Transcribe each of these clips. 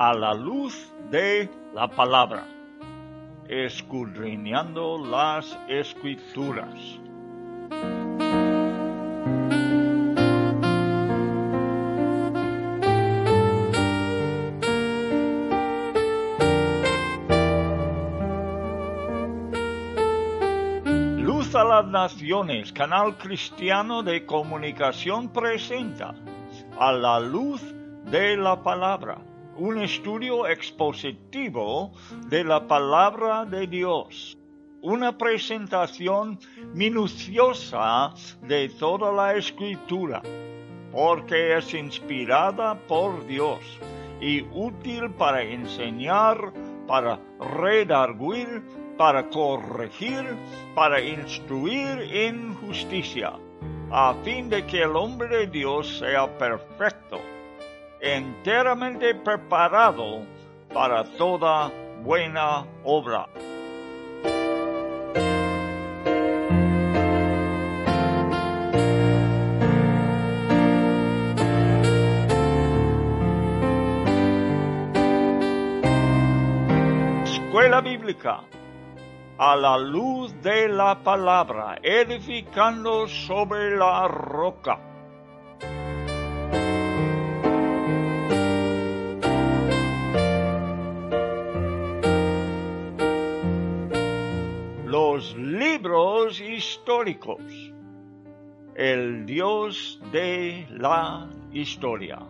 A la luz de la palabra, escudriñando las escrituras. Luz a las Naciones, canal cristiano de comunicación presenta a la luz de la palabra un estudio expositivo de la palabra de Dios, una presentación minuciosa de toda la escritura, porque es inspirada por Dios y útil para enseñar, para redarguir, para corregir, para instruir en justicia, a fin de que el hombre de Dios sea perfecto enteramente preparado para toda buena obra. Escuela Bíblica a la luz de la palabra, edificando sobre la roca. Históricos. El Dios de la historia.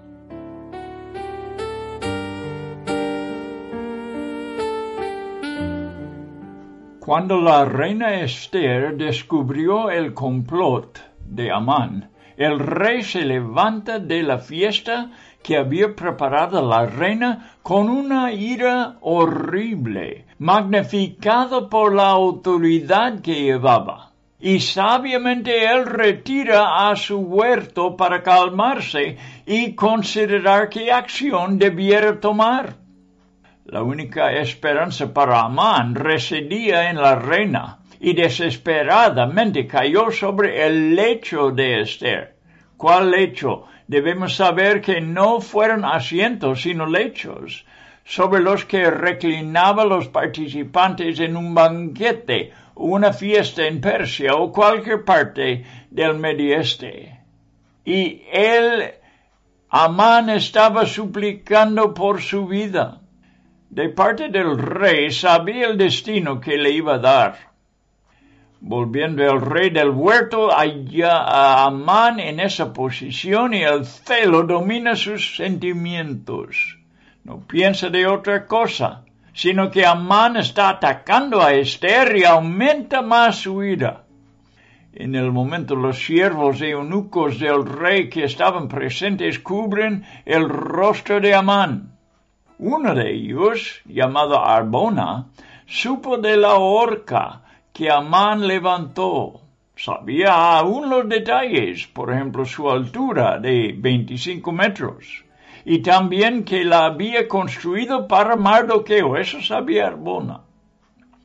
Cuando la reina Esther descubrió el complot de Amán, el rey se levanta de la fiesta que había preparado la reina con una ira horrible, magnificado por la autoridad que llevaba. Y sabiamente él retira a su huerto para calmarse y considerar qué acción debiera tomar. La única esperanza para Amán residía en la reina, y desesperadamente cayó sobre el lecho de Esther. ¿Cuál lecho? Debemos saber que no fueron asientos, sino lechos, sobre los que reclinaban los participantes en un banquete, una fiesta en Persia o cualquier parte del Medio Este. Y él, Amán, estaba suplicando por su vida de parte del rey sabía el destino que le iba a dar. Volviendo el rey del huerto allá a Amán en esa posición y el celo domina sus sentimientos. No piensa de otra cosa, sino que Amán está atacando a Esther y aumenta más su ira. En el momento los siervos e eunucos del rey que estaban presentes cubren el rostro de Amán. Uno de ellos, llamado Arbona, supo de la horca que Amán levantó. Sabía aún los detalles, por ejemplo, su altura de 25 metros, y también que la había construido para Mardoqueo, eso sabía Arbona.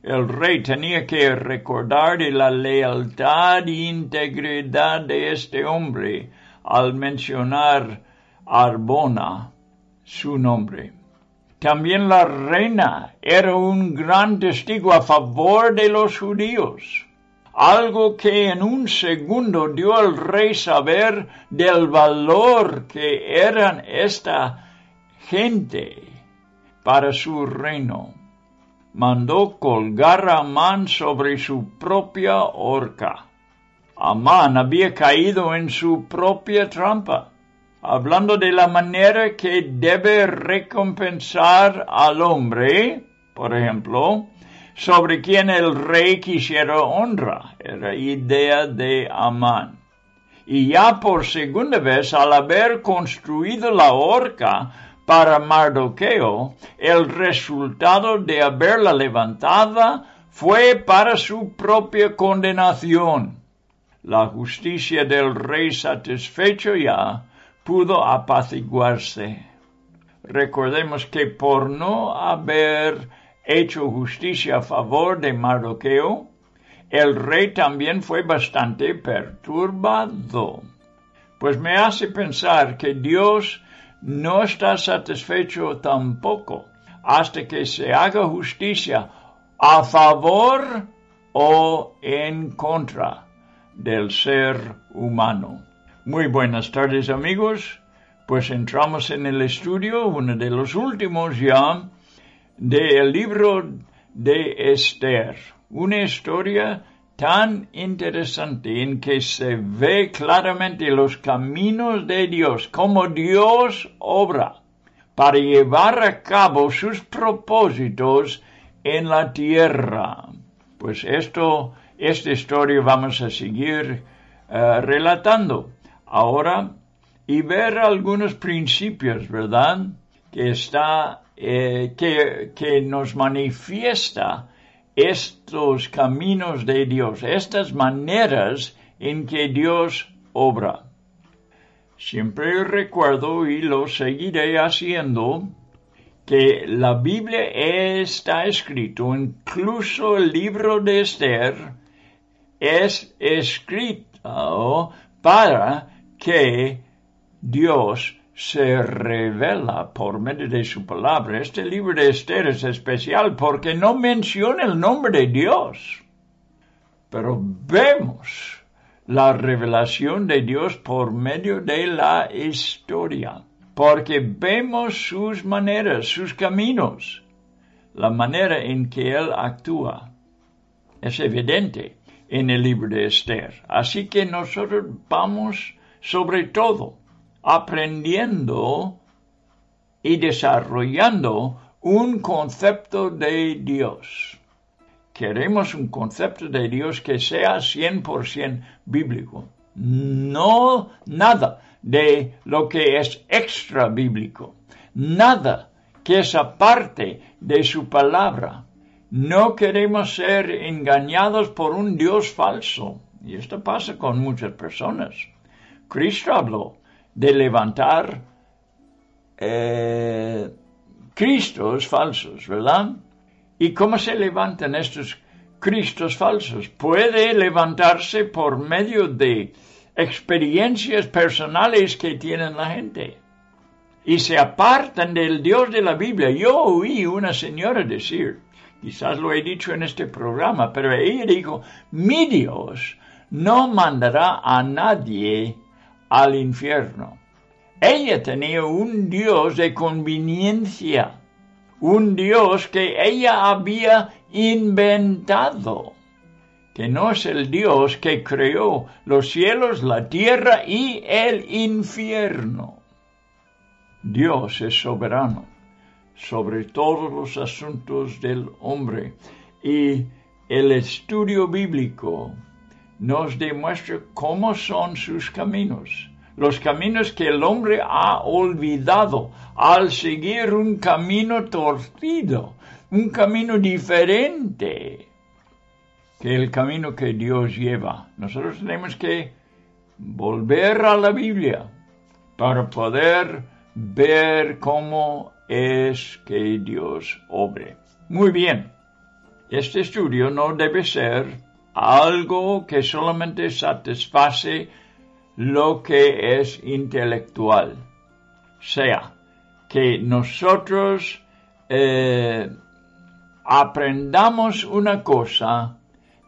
El rey tenía que recordar de la lealtad e integridad de este hombre al mencionar Arbona, su nombre. También la reina era un gran testigo a favor de los judíos, algo que en un segundo dio al rey saber del valor que eran esta gente para su reino. Mandó colgar a Man sobre su propia horca. Amán había caído en su propia trampa, hablando de la manera que debe recompensar al hombre, por ejemplo, sobre quien el rey quisiera honra, era idea de Amán. Y ya por segunda vez, al haber construido la horca para Mardoqueo, el resultado de haberla levantada fue para su propia condenación. La justicia del rey satisfecho ya pudo apaciguarse. Recordemos que por no haber hecho justicia a favor de Mardoqueo, el rey también fue bastante perturbado. Pues me hace pensar que Dios no está satisfecho tampoco hasta que se haga justicia a favor o en contra del ser humano. Muy buenas tardes amigos, pues entramos en el estudio, uno de los últimos ya, del libro de Esther, una historia tan interesante en que se ve claramente los caminos de Dios, cómo Dios obra para llevar a cabo sus propósitos en la tierra. Pues esto, esta historia vamos a seguir eh, relatando ahora y ver algunos principios, ¿verdad? Que está eh, que, nos manifiesta estos caminos de Dios, estas maneras en que Dios obra. Siempre recuerdo y lo seguiré haciendo que la Biblia está escrito, incluso el libro de Esther es escrito para que Dios se revela por medio de su palabra. Este libro de Esther es especial porque no menciona el nombre de Dios, pero vemos la revelación de Dios por medio de la historia, porque vemos sus maneras, sus caminos, la manera en que Él actúa. Es evidente en el libro de Esther. Así que nosotros vamos sobre todo aprendiendo y desarrollando un concepto de Dios. Queremos un concepto de Dios que sea 100% bíblico. No nada de lo que es extra bíblico. Nada que es aparte de su palabra. No queremos ser engañados por un Dios falso. Y esto pasa con muchas personas. Cristo habló de levantar eh, Cristos falsos, ¿verdad? ¿Y cómo se levantan estos Cristos falsos? Puede levantarse por medio de experiencias personales que tienen la gente y se apartan del Dios de la Biblia. Yo oí una señora decir, quizás lo he dicho en este programa, pero ella dijo, mi Dios no mandará a nadie al infierno. Ella tenía un Dios de conveniencia, un Dios que ella había inventado, que no es el Dios que creó los cielos, la tierra y el infierno. Dios es soberano sobre todos los asuntos del hombre y el estudio bíblico nos demuestra cómo son sus caminos, los caminos que el hombre ha olvidado al seguir un camino torcido, un camino diferente que el camino que Dios lleva. Nosotros tenemos que volver a la Biblia para poder ver cómo es que Dios obre. Muy bien, este estudio no debe ser algo que solamente satisface lo que es intelectual. Sea que nosotros eh, aprendamos una cosa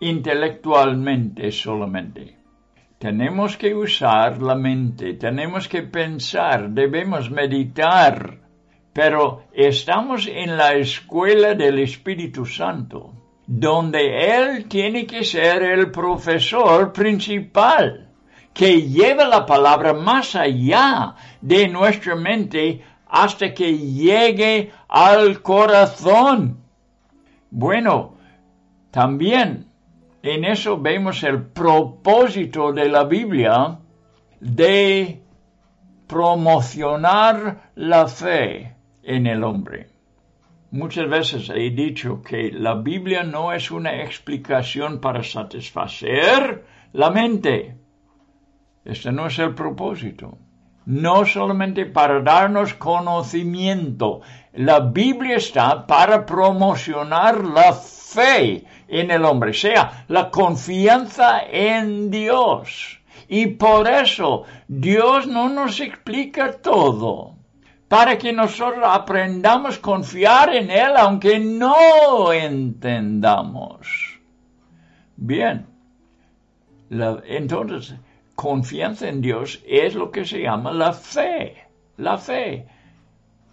intelectualmente solamente. Tenemos que usar la mente, tenemos que pensar, debemos meditar, pero estamos en la escuela del Espíritu Santo donde él tiene que ser el profesor principal, que lleva la palabra más allá de nuestra mente hasta que llegue al corazón. Bueno, también en eso vemos el propósito de la Biblia de promocionar la fe en el hombre. Muchas veces he dicho que la Biblia no es una explicación para satisfacer la mente. Este no es el propósito. No solamente para darnos conocimiento. La Biblia está para promocionar la fe en el hombre, sea la confianza en Dios. Y por eso Dios no nos explica todo para que nosotros aprendamos a confiar en Él aunque no entendamos. Bien, entonces, confianza en Dios es lo que se llama la fe, la fe.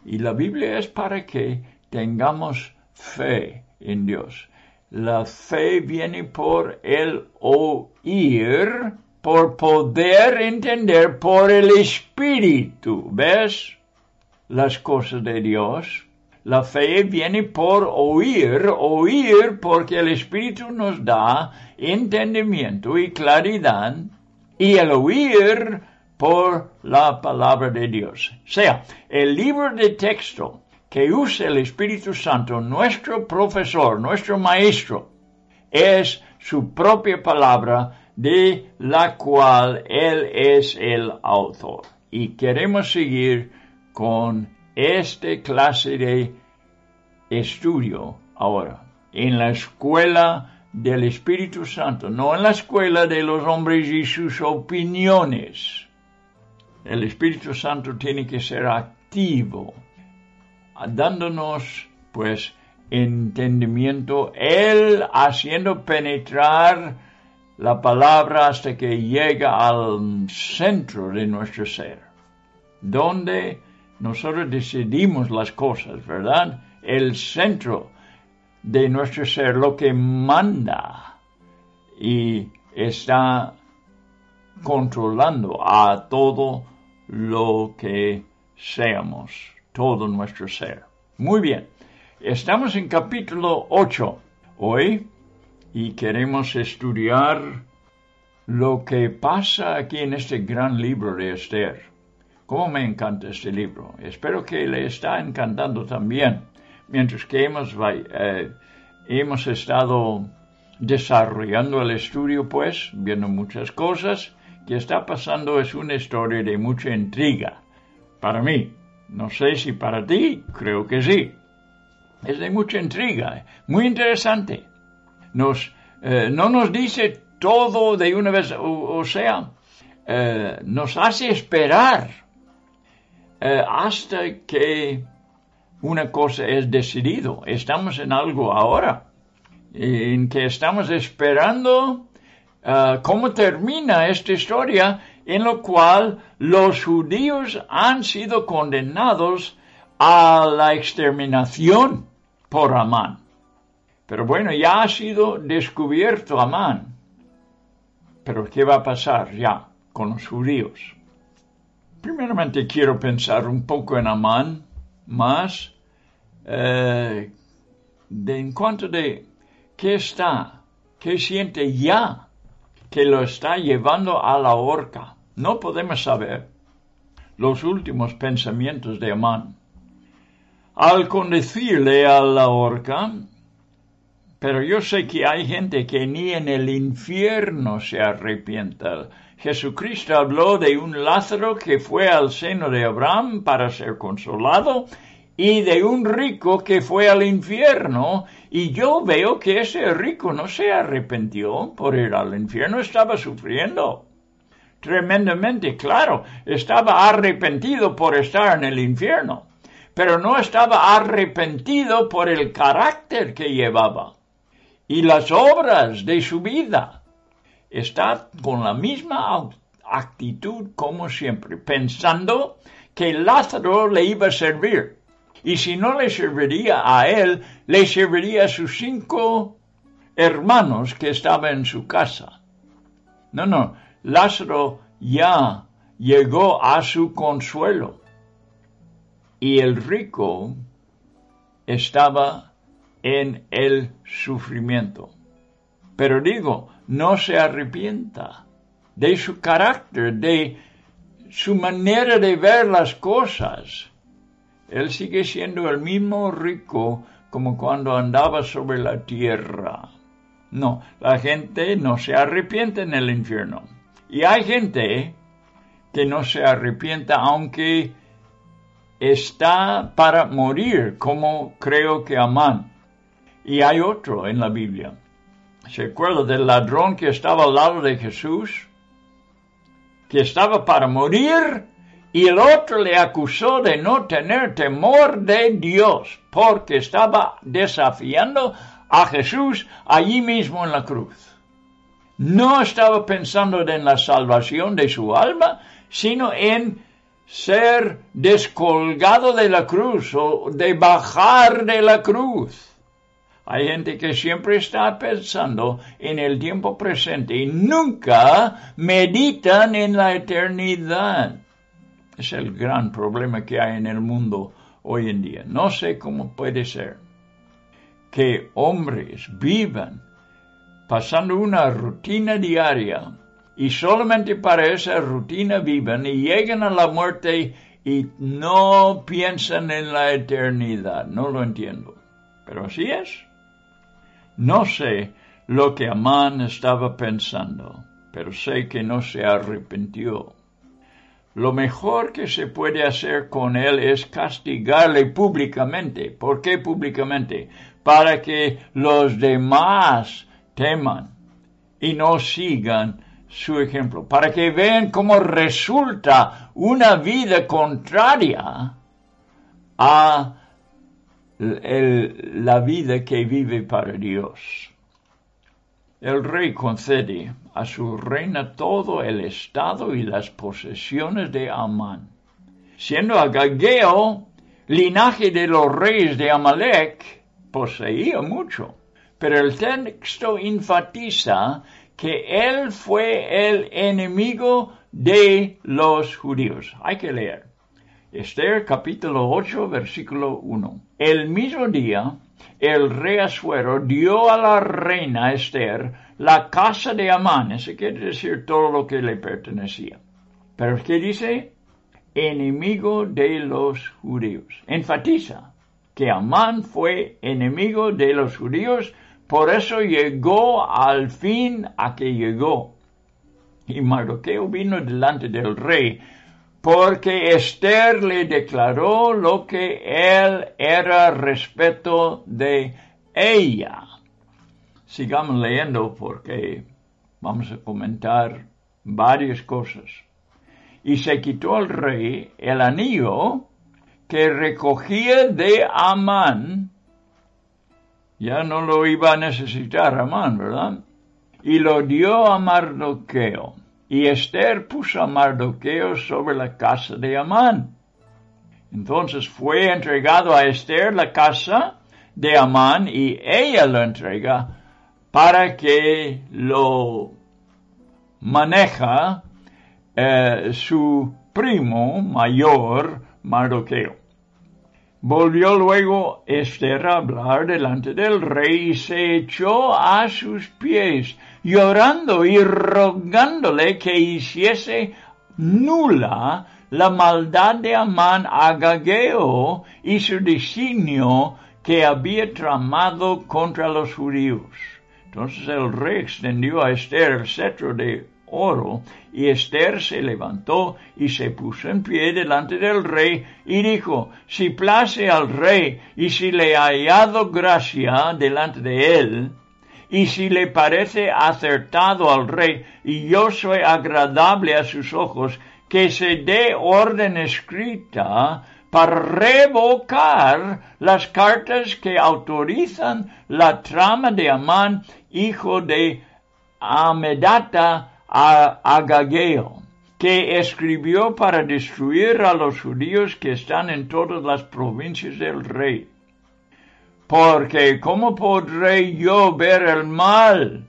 Y la Biblia es para que tengamos fe en Dios. La fe viene por el oír, por poder entender por el Espíritu, ¿ves? Las cosas de Dios. La fe viene por oír, oír porque el Espíritu nos da entendimiento y claridad y el oír por la palabra de Dios. O sea, el libro de texto que usa el Espíritu Santo, nuestro profesor, nuestro maestro, es su propia palabra de la cual Él es el autor. Y queremos seguir con esta clase de estudio ahora, en la escuela del Espíritu Santo, no en la escuela de los hombres y sus opiniones. El Espíritu Santo tiene que ser activo, dándonos pues entendimiento, Él haciendo penetrar la palabra hasta que llega al centro de nuestro ser, donde nosotros decidimos las cosas, ¿verdad? El centro de nuestro ser, lo que manda y está controlando a todo lo que seamos, todo nuestro ser. Muy bien, estamos en capítulo 8 hoy y queremos estudiar lo que pasa aquí en este gran libro de Esther. Cómo me encanta este libro. Espero que le está encantando también. Mientras que hemos, eh, hemos estado desarrollando el estudio, pues, viendo muchas cosas, que está pasando es una historia de mucha intriga. Para mí, no sé si para ti, creo que sí. Es de mucha intriga, muy interesante. Nos, eh, no nos dice todo de una vez, o, sea, eh, nos hace esperar eh, hasta que una cosa es decidido. Estamos en algo ahora, en que estamos esperando eh, cómo termina esta historia, en lo cual los judíos han sido condenados a la exterminación por Amán. Pero bueno, ya ha sido descubierto Amán. Pero ¿qué va a pasar ya con los judíos? Primeramente quiero pensar un poco en Amán, más eh, de, en cuanto de qué está, qué siente ya que lo está llevando a la horca. No podemos saber los últimos pensamientos de Amán. Al conducirle a la horca, pero yo sé que hay gente que ni en el infierno se arrepienta Jesucristo habló de un Lázaro que fue al seno de Abraham para ser consolado y de un rico que fue al infierno. Y yo veo que ese rico no se arrepintió por ir al infierno, estaba sufriendo tremendamente, claro, estaba arrepentido por estar en el infierno, pero no estaba arrepentido por el carácter que llevaba y las obras de su vida está con la misma actitud como siempre, pensando que Lázaro le iba a servir. Y si no le serviría a él, le serviría a sus cinco hermanos que estaba en su casa. No, no, Lázaro ya llegó a su consuelo y el rico estaba en el sufrimiento. Pero digo, no se arrepienta de su carácter, de su manera de ver las cosas. Él sigue siendo el mismo rico como cuando andaba sobre la tierra. No, la gente no se arrepiente en el infierno. Y hay gente que no se arrepienta aunque está para morir, como creo que Amán. Y hay otro en la Biblia. ¿Se acuerda del ladrón que estaba al lado de Jesús? Que estaba para morir y el otro le acusó de no tener temor de Dios porque estaba desafiando a Jesús allí mismo en la cruz. No estaba pensando en la salvación de su alma, sino en ser descolgado de la cruz o de bajar de la cruz. Hay gente que siempre está pensando en el tiempo presente y nunca meditan en la eternidad. Es el gran problema que hay en el mundo hoy en día. No sé cómo puede ser que hombres vivan pasando una rutina diaria y solamente para esa rutina viven y llegan a la muerte y no piensan en la eternidad. No lo entiendo. Pero así es. No sé lo que Amán estaba pensando, pero sé que no se arrepintió. Lo mejor que se puede hacer con él es castigarle públicamente. ¿Por qué públicamente? Para que los demás teman y no sigan su ejemplo, para que vean cómo resulta una vida contraria a la vida que vive para Dios. El rey concede a su reina todo el estado y las posesiones de Amán. Siendo Agageo linaje de los reyes de Amalek, poseía mucho. Pero el texto enfatiza que él fue el enemigo de los judíos. Hay que leer. Esther capítulo 8 versículo 1. El mismo día, el rey Asuero dio a la reina Esther la casa de Amán, eso quiere decir todo lo que le pertenecía. Pero ¿qué dice? Enemigo de los judíos. Enfatiza que Amán fue enemigo de los judíos por eso llegó al fin a que llegó. Y Mardoqueo vino delante del rey, porque Esther le declaró lo que él era respecto de ella. Sigamos leyendo porque vamos a comentar varias cosas. Y se quitó al rey el anillo que recogía de Amán ya no lo iba a necesitar Amán, ¿verdad? Y lo dio a Mardoqueo. Y Esther puso a Mardoqueo sobre la casa de Amán. Entonces fue entregado a Esther la casa de Amán y ella lo entrega para que lo maneja eh, su primo mayor Mardoqueo. Volvió luego Esther a hablar delante del rey y se echó a sus pies, llorando y rogándole que hiciese nula la maldad de Amán Agageo y su designio que había tramado contra los judíos. Entonces el rey extendió a Esther el cetro de oro, y Esther se levantó y se puso en pie delante del rey y dijo, si place al rey y si le ha hallado gracia delante de él, y si le parece acertado al rey y yo soy agradable a sus ojos, que se dé orden escrita para revocar las cartas que autorizan la trama de Amán, hijo de Amedata, Agageo, que escribió para destruir a los judíos que están en todas las provincias del rey. Porque ¿cómo podré yo ver el mal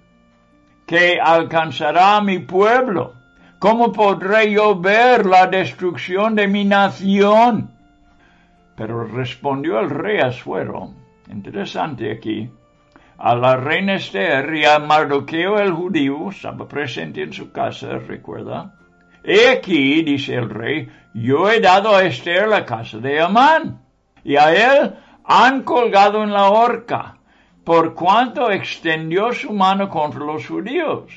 que alcanzará a mi pueblo? ¿Cómo podré yo ver la destrucción de mi nación? Pero respondió el rey Asuero, interesante aquí, a la reina Esther y a Mardoqueo el judío, estaba presente en su casa, recuerda. He aquí, dice el rey, yo he dado a Esther la casa de Amán, y a él han colgado en la horca, por cuanto extendió su mano contra los judíos.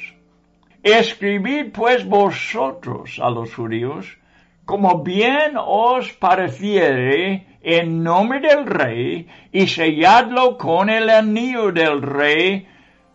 Escribid pues vosotros a los judíos, como bien os pareciere, en nombre del rey, y selladlo con el anillo del rey,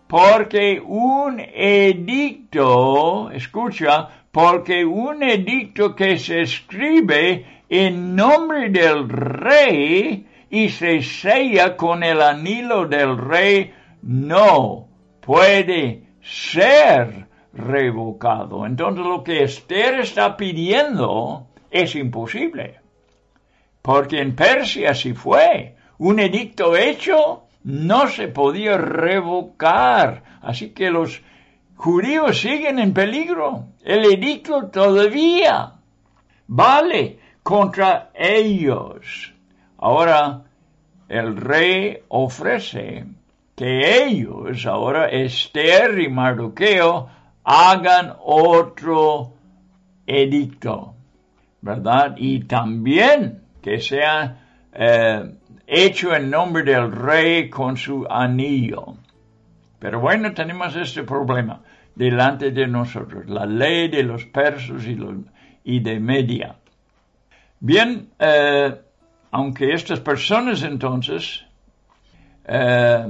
porque un edicto, escucha, porque un edicto que se escribe en nombre del rey y se sella con el anillo del rey, no puede ser revocado. Entonces lo que Esther está pidiendo es imposible. Porque en Persia si fue un edicto hecho, no se podía revocar. Así que los judíos siguen en peligro. El edicto todavía vale contra ellos. Ahora el rey ofrece que ellos, ahora Esther y Mardoqueo, hagan otro edicto, ¿verdad? Y también que sea eh, hecho en nombre del rey con su anillo. Pero bueno, tenemos este problema delante de nosotros, la ley de los persos y, los, y de Media. Bien, eh, aunque estas personas entonces eh,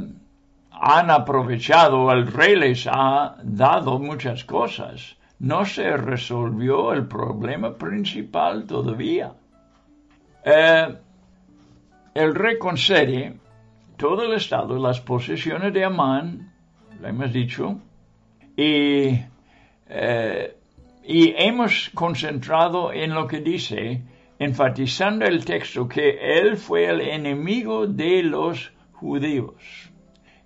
han aprovechado, el rey les ha dado muchas cosas, no se resolvió el problema principal todavía. Eh, el rey concede todo el estado, las posesiones de Amán, lo hemos dicho, y, eh, y hemos concentrado en lo que dice, enfatizando el texto que él fue el enemigo de los judíos,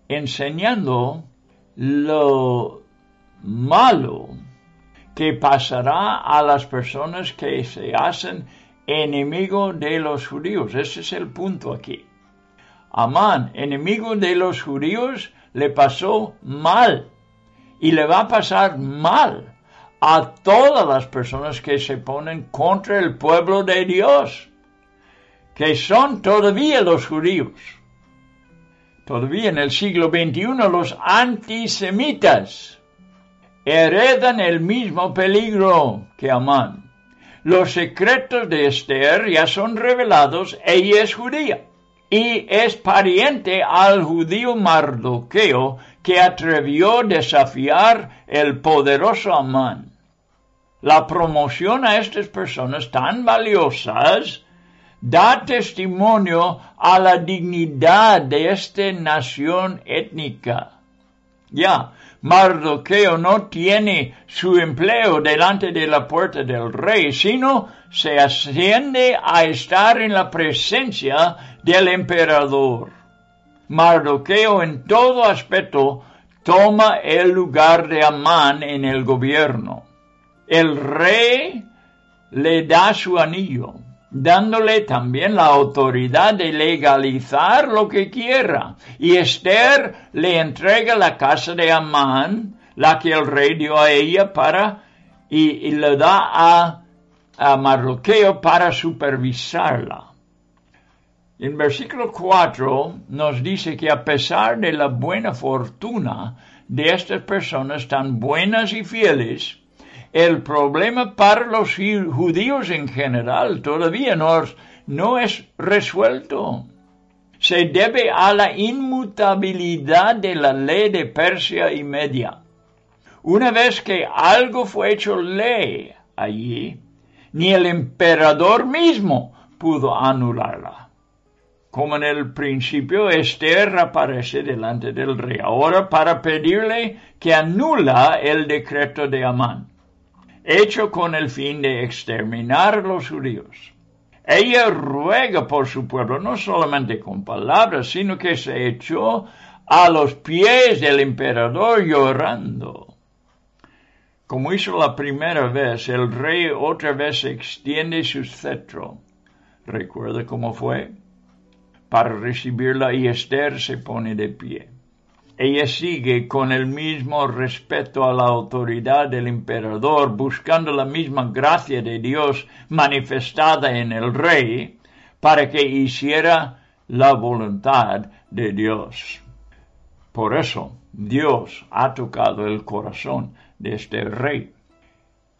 enseñando lo malo que pasará a las personas que se hacen enemigo de los judíos. Ese es el punto aquí. Amán, enemigo de los judíos, le pasó mal y le va a pasar mal a todas las personas que se ponen contra el pueblo de Dios, que son todavía los judíos. Todavía en el siglo XXI los antisemitas heredan el mismo peligro que Amán. Los secretos de Esther ya son revelados, ella es judía y es pariente al judío Mardoqueo que atrevió a desafiar el poderoso Amán. La promoción a estas personas tan valiosas da testimonio a la dignidad de esta nación étnica. Ya, Mardoqueo no tiene su empleo delante de la puerta del rey, sino se asciende a estar en la presencia del emperador. Mardoqueo en todo aspecto toma el lugar de Amán en el gobierno. El rey le da su anillo dándole también la autoridad de legalizar lo que quiera. Y Esther le entrega la casa de Amán, la que el rey dio a ella para, y, le da a, a Mardoqueo para supervisarla. En versículo 4 nos dice que a pesar de la buena fortuna de estas personas tan buenas y fieles, el problema para los judíos en general todavía no, es resuelto. Se debe a la inmutabilidad de la ley de Persia y Media. Una vez que algo fue hecho ley allí, ni el emperador mismo pudo anularla. Como en el principio, Esther aparece delante del rey ahora para pedirle que anula el decreto de Amán hecho con el fin de exterminar a los judíos. ella ruega por su pueblo, no solamente con palabras, sino que se echó a los pies del emperador llorando. Como hizo la primera vez, el rey otra vez extiende su cetro. ¿Recuerda cómo fue? Para recibirla y Esther se pone de pie. Ella sigue con el mismo respeto a la autoridad del emperador, buscando la misma gracia de Dios manifestada en el rey, para que hiciera la voluntad de Dios. Por eso Dios ha tocado el corazón de este rey.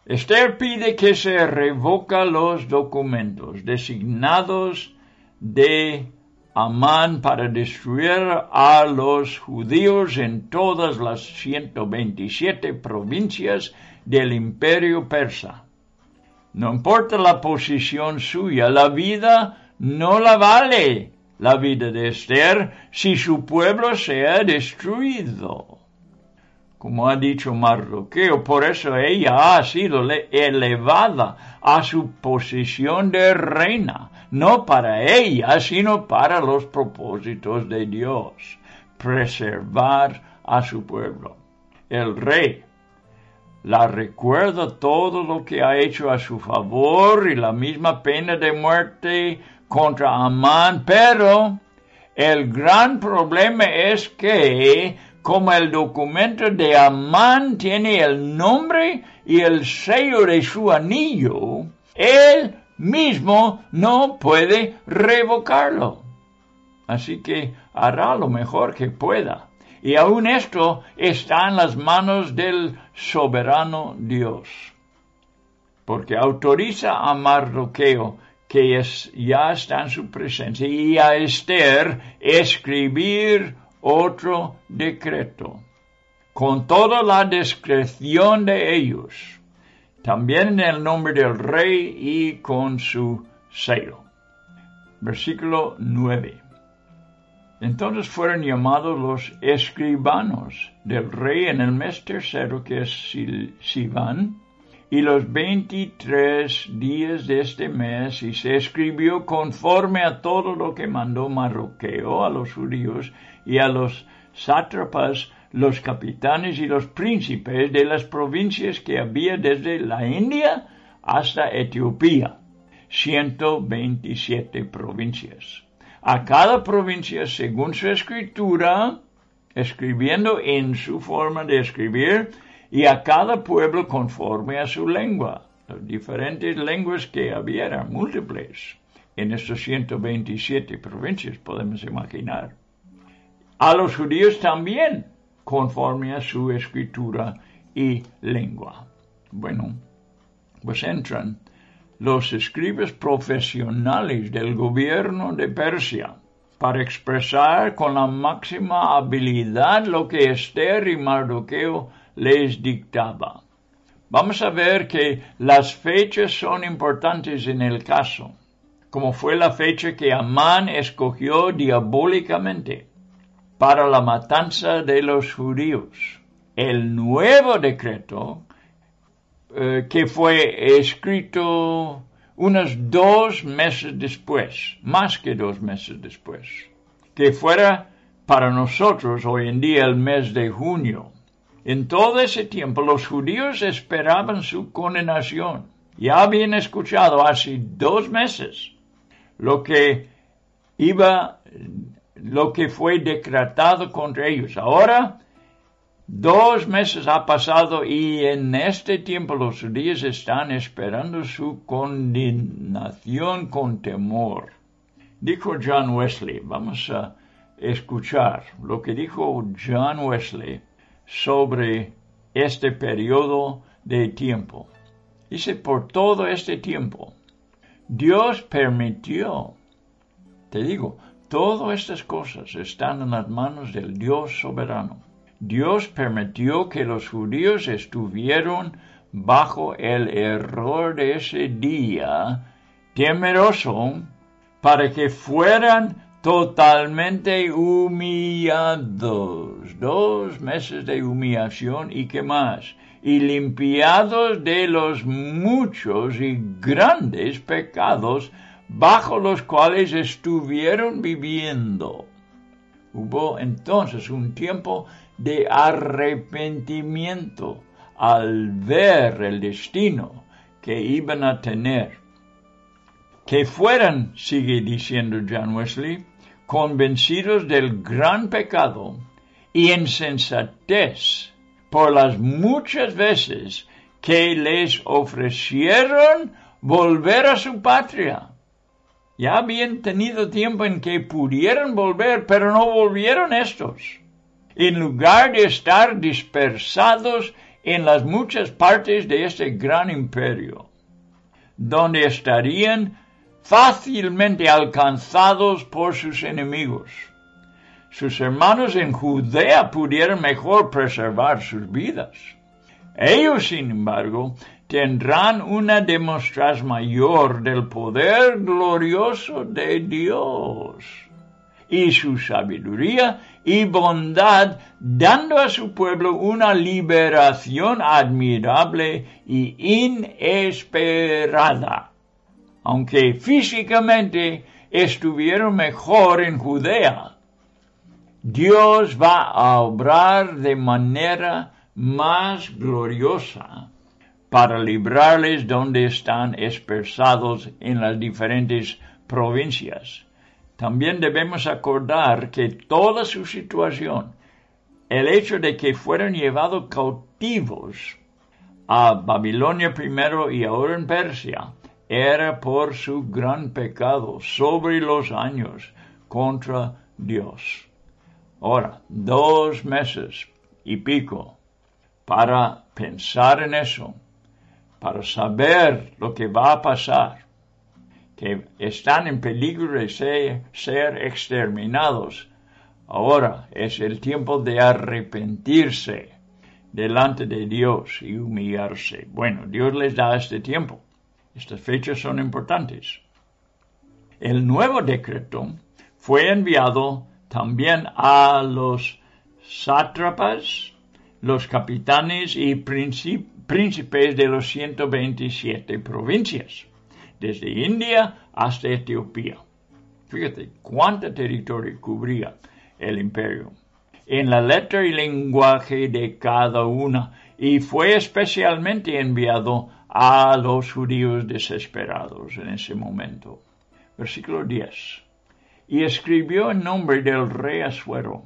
Esther pide que se revoca los documentos designados de Amán para destruir a los judíos en todas las 127 provincias del imperio persa. No importa la posición suya, la vida no la vale la vida de Esther si su pueblo se ha destruido como ha dicho Mardoqueo, por eso ella ha sido elevada a su posición de reina, no para ella, sino para los propósitos de Dios, preservar a su pueblo. El rey la recuerda todo lo que ha hecho a su favor y la misma pena de muerte contra Amán, pero el gran problema es que como el documento de Amán tiene el nombre y el sello de su anillo, él mismo no puede revocarlo. Así que hará lo mejor que pueda. Y aún esto está en las manos del soberano Dios. Porque autoriza a Mardoqueo, que ya está en su presencia, y a Esther escribir otro decreto, con toda la discreción de ellos, también en el nombre del rey y con su sello. Versículo 9. Entonces fueron llamados los escribanos del rey en el mes tercero, que es Sivan, y los veintitrés días de este mes, y se escribió conforme a todo lo que mandó Marroqueo a los judíos y a los sátrapas, los capitanes y los príncipes de las provincias que había desde la India hasta Etiopía, 127 provincias. A cada provincia, según su escritura, escribiendo en su forma de escribir, y a cada pueblo conforme a su lengua. Las diferentes lenguas que había eran múltiples en estos 127 provincias, podemos imaginar. A los judíos también, conforme a su escritura y lengua. Bueno, pues entran los escribas profesionales del gobierno de Persia para expresar con la máxima habilidad lo que Esther y Mardoqueo les dictaba. Vamos a ver que las fechas son importantes en el caso, como fue la fecha que Amán escogió diabólicamente para la matanza de los judíos. El nuevo decreto, eh, que fue escrito unos dos meses después, más que dos meses después, que fuera para nosotros hoy en día el mes de junio. En todo ese tiempo los judíos esperaban su condenación. Ya habían escuchado hace dos meses lo que iba, lo que fue decretado contra ellos. Ahora, dos meses ha pasado y en este tiempo los judíos están esperando su condenación con temor. Dijo John Wesley, vamos a escuchar lo que dijo John Wesley sobre este periodo de tiempo. Dice, por todo este tiempo, Dios permitió, te digo, todas estas cosas están en las manos del Dios soberano. Dios permitió que los judíos estuvieron bajo el error de ese día temeroso para que fueran totalmente humillados, dos meses de humillación y qué más, y limpiados de los muchos y grandes pecados bajo los cuales estuvieron viviendo. Hubo entonces un tiempo de arrepentimiento al ver el destino que iban a tener. Que fueran, sigue diciendo John Wesley, convencidos del gran pecado y insensatez por las muchas veces que les ofrecieron volver a su patria. Ya habían tenido tiempo en que pudieran volver, pero no volvieron estos. En lugar de estar dispersados en las muchas partes de este gran imperio, donde estarían fácilmente alcanzados por sus enemigos. Sus hermanos en Judea pudieron mejor preservar sus vidas. Ellos, sin embargo, tendrán una demostración mayor del poder glorioso de Dios y su sabiduría y bondad, dando a su pueblo una liberación admirable y inesperada. Aunque físicamente estuvieron mejor en Judea, Dios va a obrar de manera más gloriosa para librarles donde están dispersados en las diferentes provincias. También debemos acordar que toda su situación, el hecho de que fueron llevados cautivos a Babilonia primero y ahora en Persia, era por su gran pecado sobre los años contra Dios. Ahora, dos meses y pico para pensar en eso, para saber lo que va a pasar, que están en peligro de ser, exterminados. Ahora es el tiempo de arrepentirse delante de Dios y humillarse. Bueno, Dios les da este tiempo. Estas fechas son importantes. El nuevo decreto fue enviado también a los sátrapas, los capitanes y príncipes de los 127 provincias, desde India hasta Etiopía. Fíjate cuánto territorio cubría el imperio. En la letra y lenguaje de cada una, y fue especialmente enviado a los judíos desesperados en ese momento. Versículo 10. Y escribió en nombre del rey Asuero,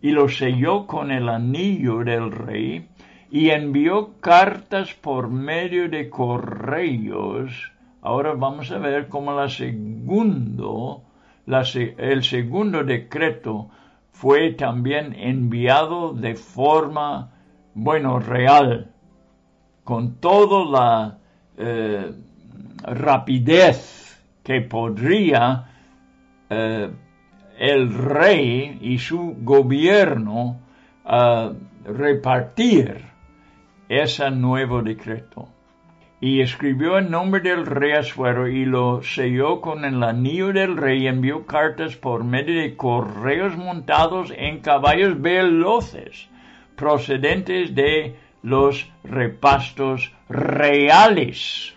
y lo selló con el anillo del rey, y envió cartas por medio de correos. Ahora vamos a ver cómo la segundo, el segundo decreto fue también enviado de forma, bueno, real, con toda la eh, rapidez que podría eh, el rey y su gobierno eh, repartir ese nuevo decreto. Y escribió en nombre del rey Asuero y lo selló con el anillo del rey y envió cartas por medio de correos montados en caballos veloces procedentes de los repastos reales.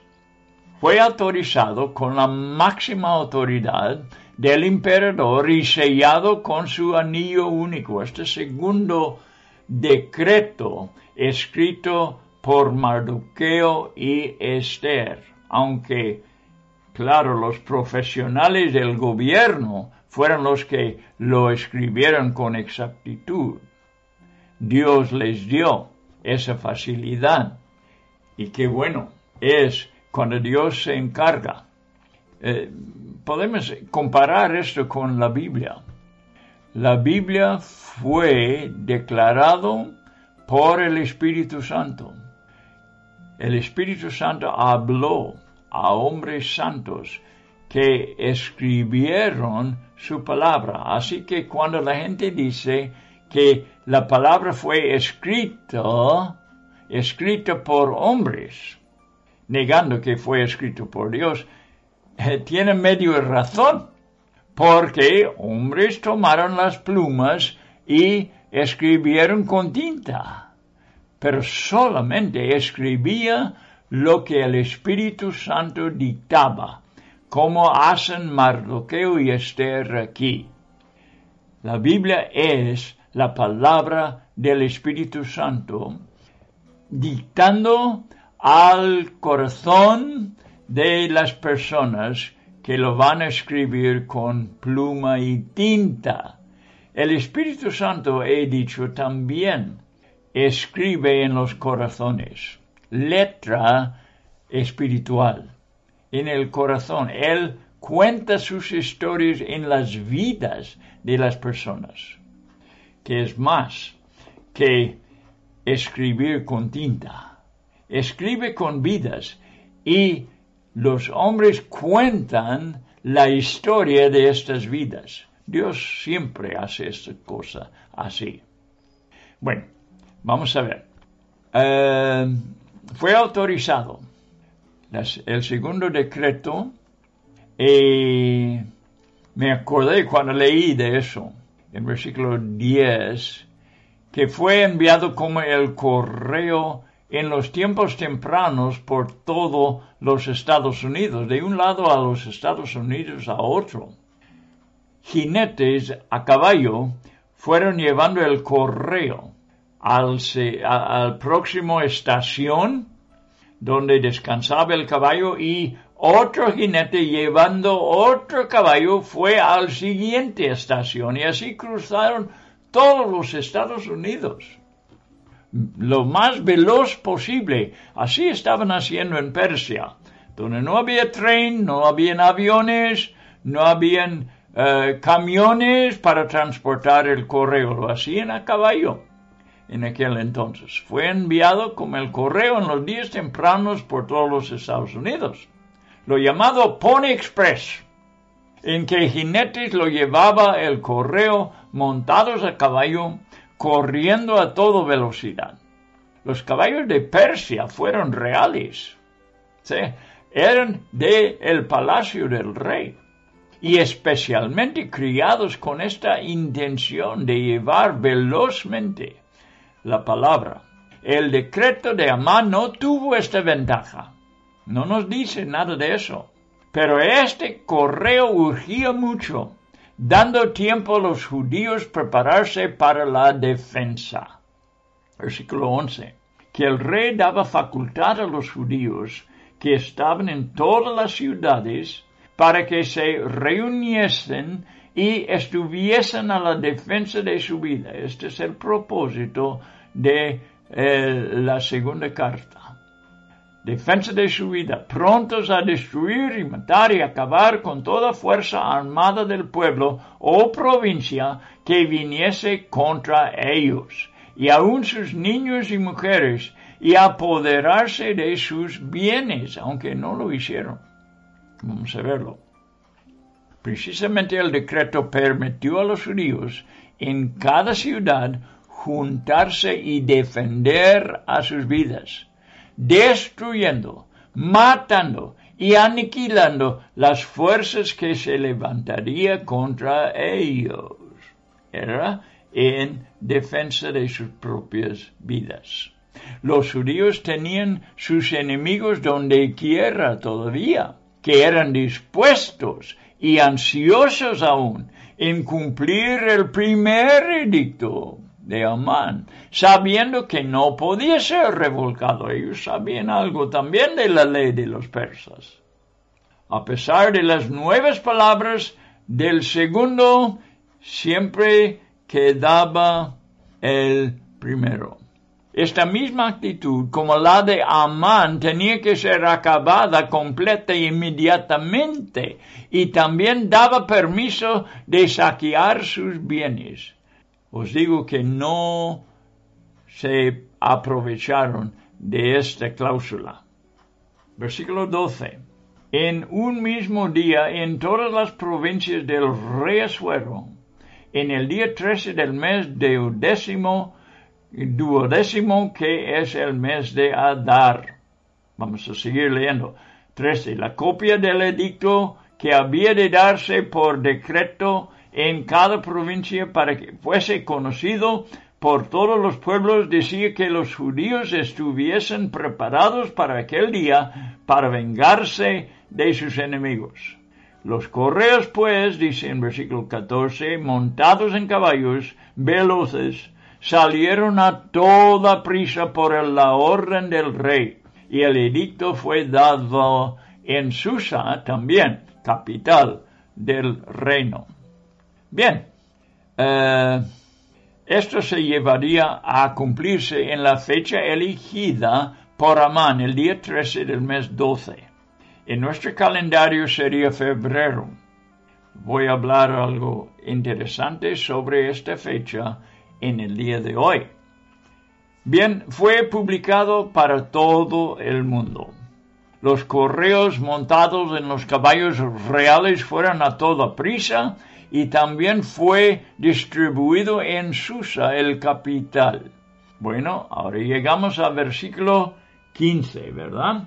Fue autorizado con la máxima autoridad del emperador y sellado con su anillo único. Este segundo decreto escrito por Mardoqueo y Esther, aunque, claro, los profesionales del gobierno fueron los que lo escribieron con exactitud. Dios les dio esa facilidad. Y qué bueno es cuando Dios se encarga. Eh, podemos comparar esto con la Biblia. La Biblia fue declarado por el Espíritu Santo. El Espíritu Santo habló a hombres santos que escribieron su palabra. Así que cuando la gente dice que la palabra fue escrita, escrita por hombres, negando que fue escrito por Dios, eh, tiene medio razón, porque hombres tomaron las plumas y escribieron con tinta, pero solamente escribía lo que el Espíritu Santo dictaba como hacen Mardoqueo y Esther aquí. La Biblia es la palabra del Espíritu Santo dictando al corazón de las personas que lo van a escribir con pluma y tinta. El Espíritu Santo, he dicho también, escribe en los corazones, letra espiritual en el corazón. Él cuenta sus historias en las vidas de las personas, que es más que escribir con tinta. Escribe con vidas y los hombres cuentan la historia de estas vidas. Dios siempre hace esta cosa así. Bueno, vamos a ver. Eh, fue autorizado el segundo decreto y me acordé cuando leí de eso, en versículo 10, que fue enviado como el correo en los tiempos tempranos por todos los Estados Unidos, de un lado a los Estados Unidos a otro. Jinetes a caballo fueron llevando el correo al, al próximo estación donde descansaba el caballo y otro jinete llevando otro caballo fue al siguiente estación y así cruzaron todos los Estados Unidos. Lo más veloz posible. Así estaban haciendo en Persia, donde no había tren, no habían aviones, no habían eh, camiones para transportar el correo. Lo hacían a caballo en aquel entonces. Fue enviado como el correo en los días tempranos por todos los Estados Unidos. Lo llamado Pony Express, en que jinetes lo llevaba el correo montados a caballo, corriendo a toda velocidad. Los caballos de Persia fueron reales. Eran de el palacio del rey y especialmente criados con esta intención de llevar velozmente la palabra. El decreto de Amán no tuvo esta ventaja. No nos dice nada de eso. Pero este correo urgía mucho, dando tiempo a los judíos prepararse para la defensa. Versículo 11. Que el rey daba facultad a los judíos que estaban en todas las ciudades para que se reuniesen y estuviesen a la defensa de su vida. Este es el propósito de eh, la segunda carta. Defensa de su vida, prontos a destruir y matar y acabar con toda fuerza armada del pueblo o provincia que viniese contra ellos, y aun sus niños y mujeres, y apoderarse de sus bienes, aunque no lo hicieron. Vamos a verlo. Precisamente el decreto permitió a los judíos en cada ciudad juntarse y defender a sus vidas, destruyendo, matando y aniquilando las fuerzas que se levantaría contra ellos. Era en defensa de sus propias vidas. Los judíos tenían sus enemigos donde quiera todavía, que eran dispuestos y ansiosos aún en cumplir el primer edicto de Amán, sabiendo que no podía ser revolcado. Ellos sabían algo también de la ley de los persas. A pesar de las nuevas palabras del segundo, siempre quedaba el primero. Esta misma actitud, como la de Amán, tenía que ser acabada completa e inmediatamente, y también daba permiso de saquear sus bienes os digo que no se aprovecharon de esta cláusula. Versículo 12. En un mismo día, en todas las provincias del rey Asuero, en el día 13 del mes duodécimo, duodécimo, que es el mes de Adar. Vamos a seguir leyendo. 13. La copia del edicto que había de darse por decreto en cada provincia para que fuese conocido por todos los pueblos decía que los judíos estuviesen preparados para aquel día para vengarse de sus enemigos. Los correos, pues, dice en versículo 14, montados en caballos veloces, salieron a toda prisa por la orden del rey, y el edicto fue dado en Susa también, capital del reino. Bien, eh, esto se llevaría a cumplirse en la fecha elegida por Amán, el día 13 del mes 12. En nuestro calendario sería febrero. Voy a hablar algo interesante sobre esta fecha en el día de hoy. Bien, fue publicado para todo el mundo. Los correos montados en los caballos reales fueron a toda prisa y también fue distribuido en Susa, el capital. Bueno, ahora llegamos al versículo 15, ¿verdad?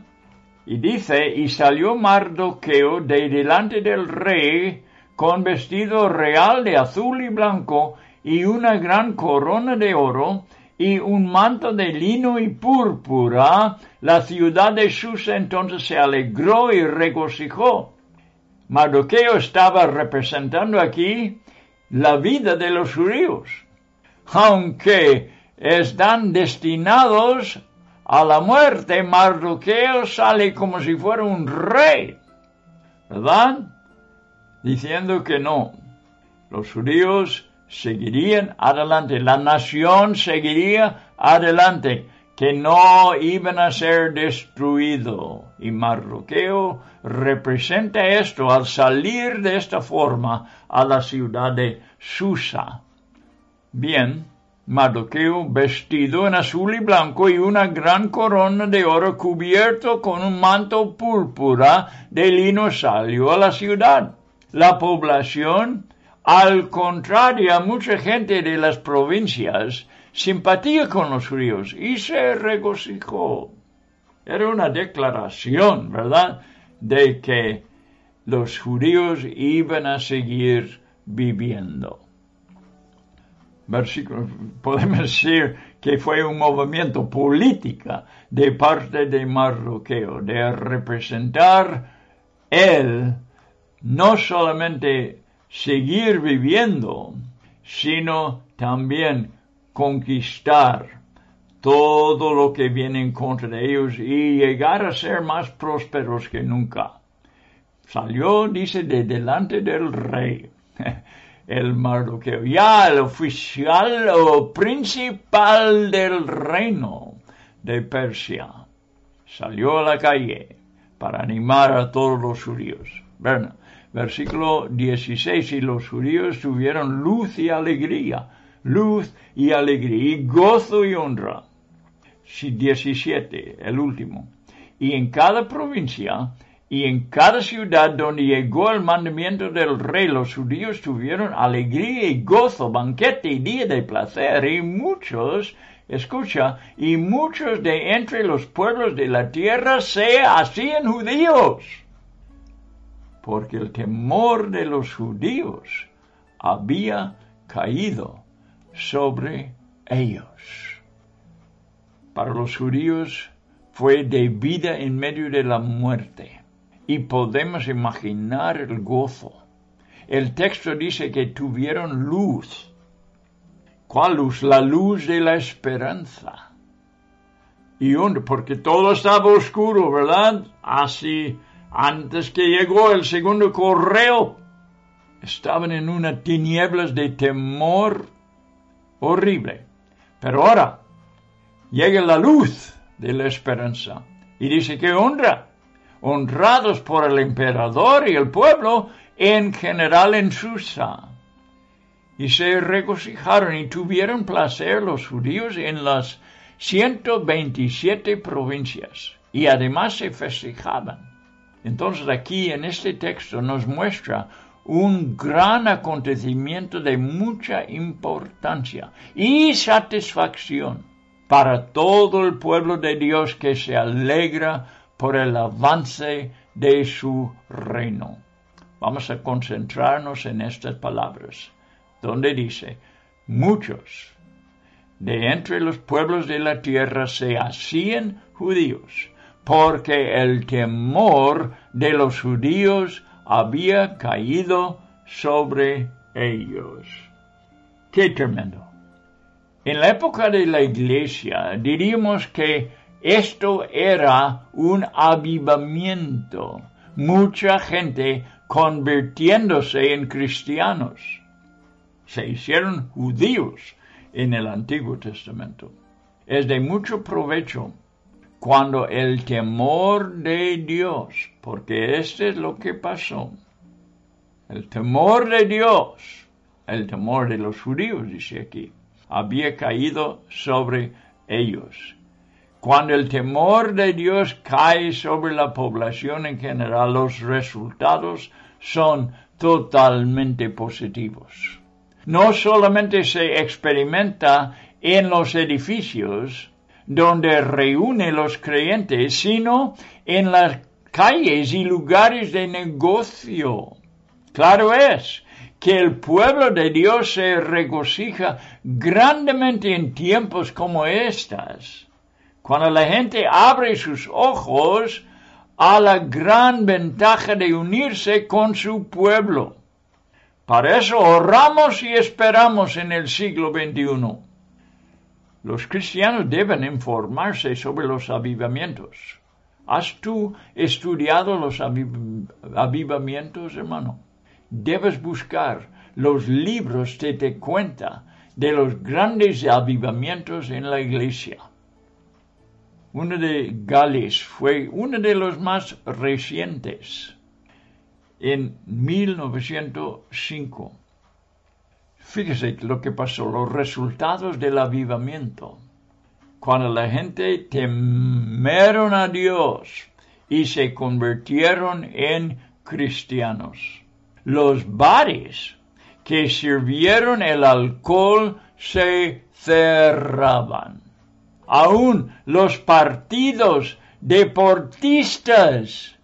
Y dice, y salió Mardoqueo de delante del rey con vestido real de azul y blanco y una gran corona de oro y un manto de lino y púrpura. La ciudad de Susa entonces se alegró y regocijó. Mardoqueo estaba representando aquí la vida de los judíos, aunque están destinados a la muerte, Mardoqueo sale como si fuera un rey, ¿verdad? Diciendo que no, los judíos seguirían adelante, la nación seguiría adelante, que no iban a ser destruidos. Y Mardoqueo representa esto al salir de esta forma a la ciudad de Susa. Bien, Mardoqueo, vestido en azul y blanco y una gran corona de oro cubierto con un manto púrpura de lino salió a la ciudad. La población, al contrario mucha gente de las provincias, simpatía con los judíos y se regocijó. Era una declaración, ¿verdad?, de que los judíos iban a seguir viviendo podemos decir que fue un movimiento político de parte de Marroqueo, de representar él no solamente seguir viviendo, sino también conquistar todo lo que viene en contra de ellos y llegar a ser más prósperos que nunca. Salió, dice, de delante del rey. el Mardoqueo, ya el oficial o principal del reino de Persia, salió a la calle para animar a todos los judíos. Bueno, versículo 16, y los judíos tuvieron luz y alegría, luz y alegría, y gozo y honra. 17, el último. Y en cada provincia y en cada ciudad donde llegó el mandamiento del rey, los judíos tuvieron alegría y gozo, banquete y día de placer, y muchos, escucha, y muchos de entre los pueblos de la tierra se hacían judíos, porque el temor de los judíos había caído sobre ellos. Para los judíos fue de vida en medio de la muerte y podemos imaginar el gozo. El texto dice que tuvieron luz. ¿Cuál luz? La luz de la esperanza. Y porque todo estaba oscuro, ¿verdad? Así, antes que llegó el segundo correo, estaban en una tinieblas de temor horrible. Pero ahora llega la luz de la esperanza y dice que honra honrados por el emperador y el pueblo en general en Susa. Y se regocijaron y tuvieron placer los judíos en las 127 provincias y además se festejaban. Entonces aquí en este texto nos muestra un gran acontecimiento de mucha importancia y satisfacción para todo el pueblo de Dios que se alegra por el avance de su reino. Vamos a concentrarnos en estas palabras, donde dice, muchos de entre los pueblos de la tierra se hacían judíos, porque el temor de los judíos había caído sobre ellos. Qué tremendo. En la época de la iglesia diríamos que esto era un avivamiento. Mucha gente convirtiéndose en cristianos. Se hicieron judíos en el Antiguo Testamento. Es de mucho provecho cuando el temor de Dios, porque este es lo que pasó, el temor de Dios, el temor de los judíos, dice aquí, había caído sobre ellos. Cuando el temor de Dios cae sobre la población en general, los resultados son totalmente positivos. No solamente se experimenta en los edificios donde reúne los creyentes, sino en las calles y lugares de negocio. Claro es que el pueblo de Dios se regocija grandemente en tiempos como estas, cuando la gente abre sus ojos a la gran ventaja de unirse con su pueblo. Para eso oramos y esperamos en el siglo XXI. Los cristianos deben informarse sobre los avivamientos. ¿Has tú estudiado los avivamientos, hermano? Debes buscar los libros que te cuenta de los grandes avivamientos en la iglesia. Uno de Gales fue uno de los más recientes en 1905. Fíjese lo que pasó, los resultados del avivamiento. Cuando la gente temeron a Dios y se convirtieron en cristianos. Los bares que sirvieron el alcohol se cerraban aún los partidos deportistas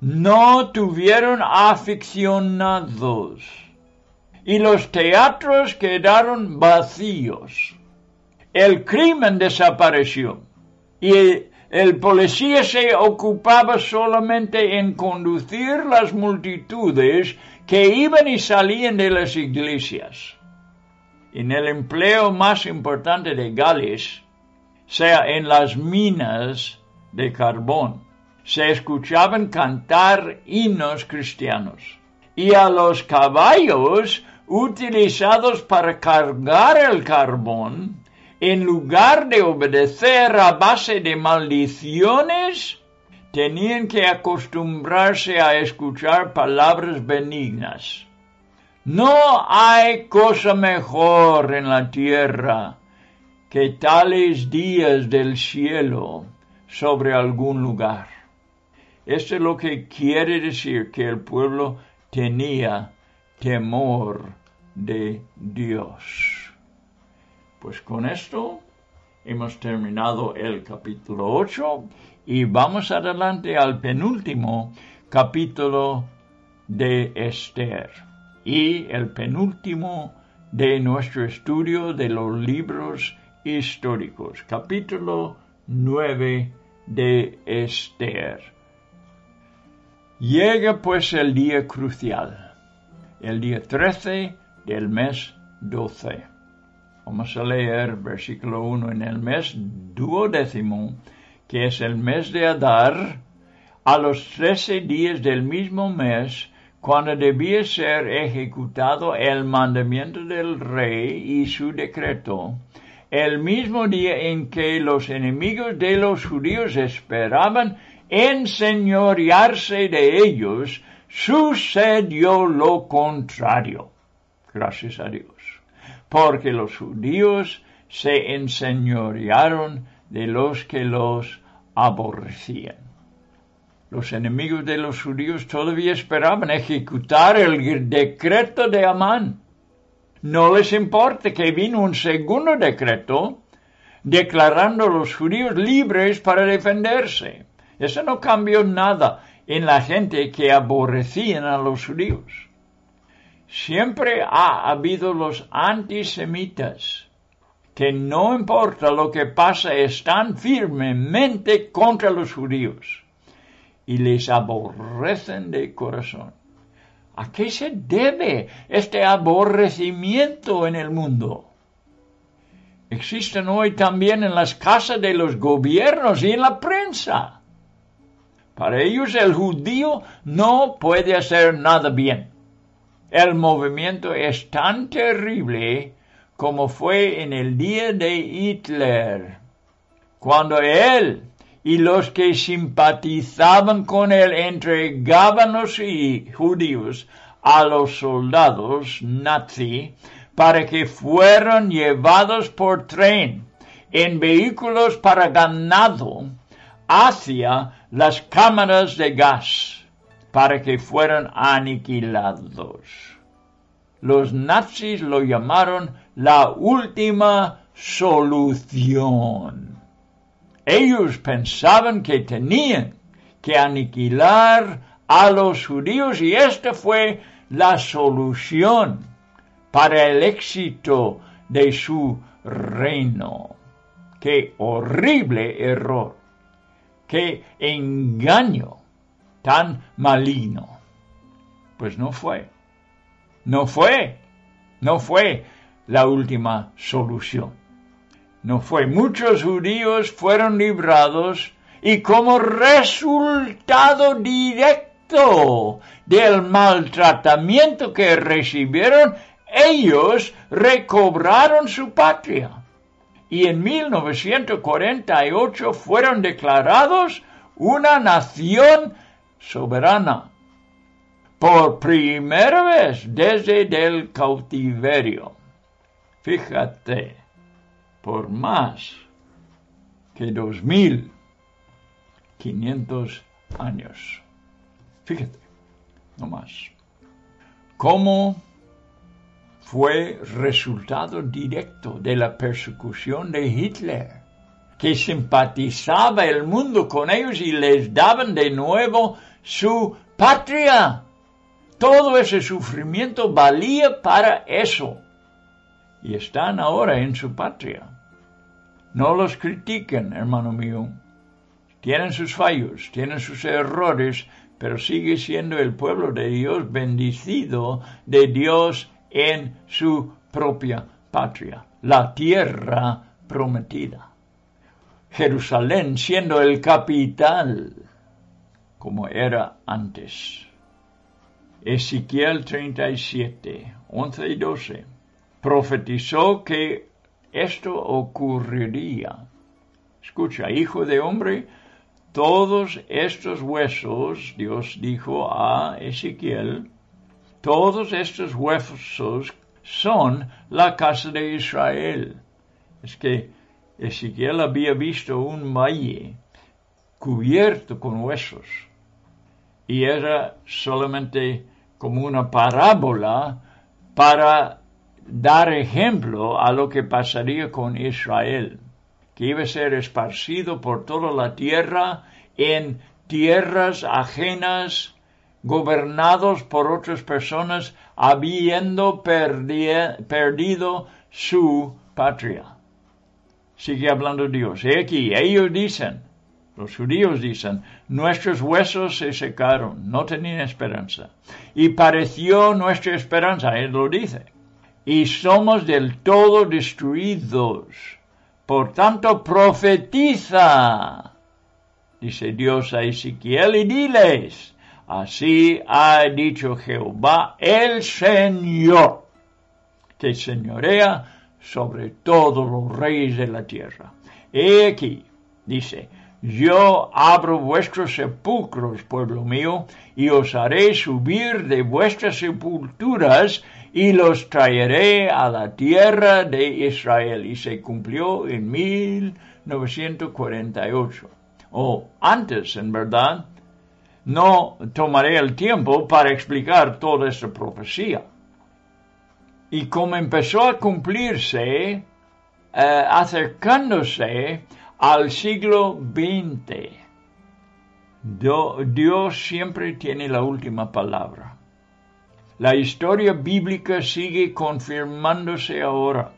no tuvieron aficionados y los teatros quedaron vacíos. El crimen desapareció y el policía se ocupaba solamente en conducir las multitudes que iban y salían de las iglesias. En el empleo más importante de Gales, sea en las minas de carbón. Se escuchaban cantar himnos cristianos. Y a los caballos utilizados para cargar el carbón, en lugar de obedecer a base de maldiciones, tenían que acostumbrarse a escuchar palabras benignas. No hay cosa mejor en la tierra que tales días del cielo sobre algún lugar. Esto es lo que quiere decir que el pueblo tenía temor de Dios. Pues con esto hemos terminado el capítulo 8 y vamos adelante al penúltimo capítulo de Esther y el penúltimo de nuestro estudio de los libros históricos. Capítulo 9 de Esther. Llega pues el día crucial, el día 13 del mes 12. Vamos a leer versículo 1 en el mes duodécimo, que es el mes de Adar, a los trece días del mismo mes, cuando debía ser ejecutado el mandamiento del rey y su decreto, el mismo día en que los enemigos de los judíos esperaban enseñorearse de ellos, sucedió lo contrario. Gracias a Dios. Porque los judíos se enseñorearon de los que los aborrecían. Los enemigos de los judíos todavía esperaban ejecutar el decreto de Amán no les importa que vino un segundo decreto declarando a los judíos libres para defenderse. Eso no cambió nada en la gente que aborrecían a los judíos. Siempre ha habido los antisemitas que no importa lo que pasa están firmemente contra los judíos y les aborrecen de corazón. ¿A qué se debe este aborrecimiento en el mundo? Existen hoy también en las casas de los gobiernos y en la prensa. Para ellos el judío no puede hacer nada bien. El movimiento es tan terrible como fue en el día de Hitler, cuando él y los que simpatizaban con él entregaban los judíos a los soldados nazi para que fueran llevados por tren en vehículos para ganado hacia las cámaras de gas para que fueran aniquilados. Los nazis lo llamaron la última solución. Ellos pensaban que tenían que aniquilar a los judíos y esta fue la solución para el éxito de su reino. Qué horrible error, qué engaño tan maligno. Pues no fue, no fue, no fue la última solución no fue. Muchos judíos fueron librados y como resultado directo del maltratamiento que recibieron, ellos recobraron su patria. Y en 1948 fueron declarados una nación soberana. Por primera vez desde el cautiverio. Fíjate por más que dos mil quinientos años. Fíjate, no más. ¿Cómo fue resultado directo de la persecución de Hitler? que simpatizaba el mundo con ellos y les daban de nuevo su patria. Todo ese sufrimiento valía para eso. Y están ahora en su patria. No los critiquen, hermano mío. Tienen sus fallos, tienen sus errores, pero sigue siendo el pueblo de Dios bendecido de Dios en su propia patria, la tierra prometida. Jerusalén siendo el capital, como era antes. Ezequiel 37, 11 y 12 profetizó que esto ocurriría. Escucha, hijo de hombre, todos estos huesos, Dios dijo a Ezequiel, todos estos huesos son la casa de Israel. Es que Ezequiel había visto un valle cubierto con huesos y era solamente como una parábola para dar ejemplo a lo que pasaría con Israel, que iba a ser esparcido por toda la tierra en tierras ajenas, gobernados por otras personas, habiendo perdido su patria. Sigue hablando Dios. He aquí, ellos dicen, los judíos dicen, nuestros huesos se secaron, no tenían esperanza. Y pareció nuestra esperanza, él lo dice y somos del todo destruidos. Por tanto, profetiza, dice Dios a Ezequiel, y diles, así ha dicho Jehová el Señor, que señorea sobre todos los reyes de la tierra. He aquí, dice, yo abro vuestros sepulcros, pueblo mío, y os haré subir de vuestras sepulturas y los traeré a la tierra de Israel. Y se cumplió en 1948. O antes, en verdad. No tomaré el tiempo para explicar toda esta profecía. Y como empezó a cumplirse, eh, acercándose al siglo XX, Dios siempre tiene la última palabra. La historia bíblica sigue confirmándose ahora,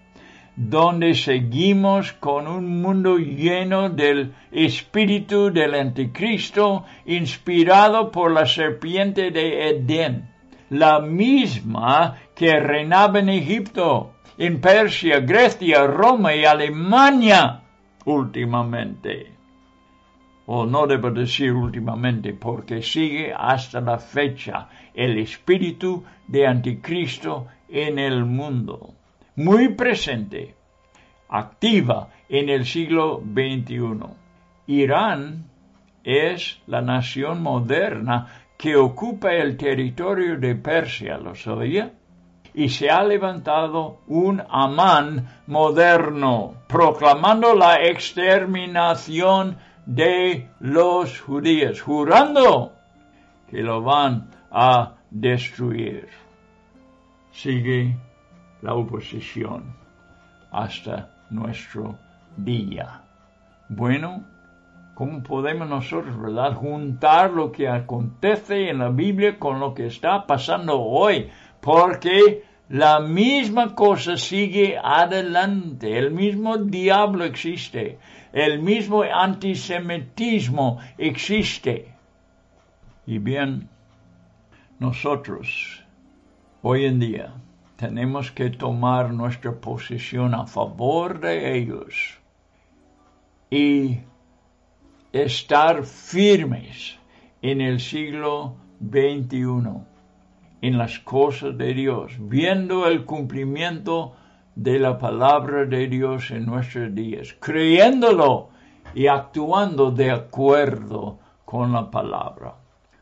donde seguimos con un mundo lleno del espíritu del anticristo, inspirado por la serpiente de Edén, la misma que reinaba en Egipto, en Persia, Grecia, Roma y Alemania últimamente. O no debo decir últimamente, porque sigue hasta la fecha el espíritu de anticristo en el mundo, muy presente, activa en el siglo XXI. Irán es la nación moderna que ocupa el territorio de Persia, ¿lo sabía? Y se ha levantado un Amán moderno, proclamando la exterminación de los judíos, jurando que lo van a destruir. Sigue la oposición hasta nuestro día. Bueno, ¿Cómo podemos nosotros, verdad, juntar lo que acontece en la Biblia con lo que está pasando hoy? Porque la misma cosa sigue adelante, el mismo diablo existe, el mismo antisemitismo existe. Y bien, nosotros hoy en día tenemos que tomar nuestra posición a favor de ellos y estar firmes en el siglo XXI, en las cosas de Dios, viendo el cumplimiento de la palabra de Dios en nuestros días, creyéndolo y actuando de acuerdo con la palabra.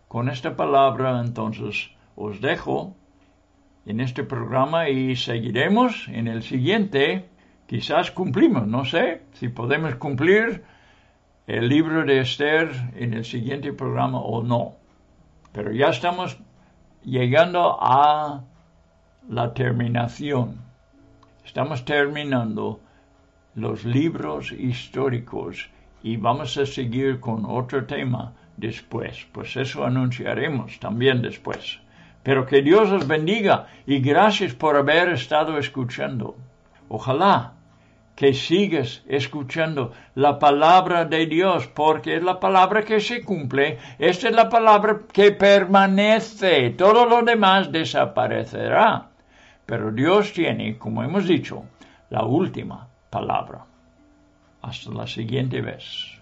Con esta palabra entonces os dejo en este programa y seguiremos en el siguiente. Quizás cumplimos, no sé si podemos cumplir el libro de Esther en el siguiente programa o no. Pero ya estamos llegando a la terminación. Estamos terminando los libros históricos y vamos a seguir con otro tema después. Pues eso anunciaremos también después. Pero que Dios os bendiga y gracias por haber estado escuchando. Ojalá que sigues escuchando la palabra de Dios, porque es la palabra que se cumple, esta es la palabra que permanece, todo lo demás desaparecerá. Pero Dios tiene, como hemos dicho, la última palabra. Hasta la siguiente vez.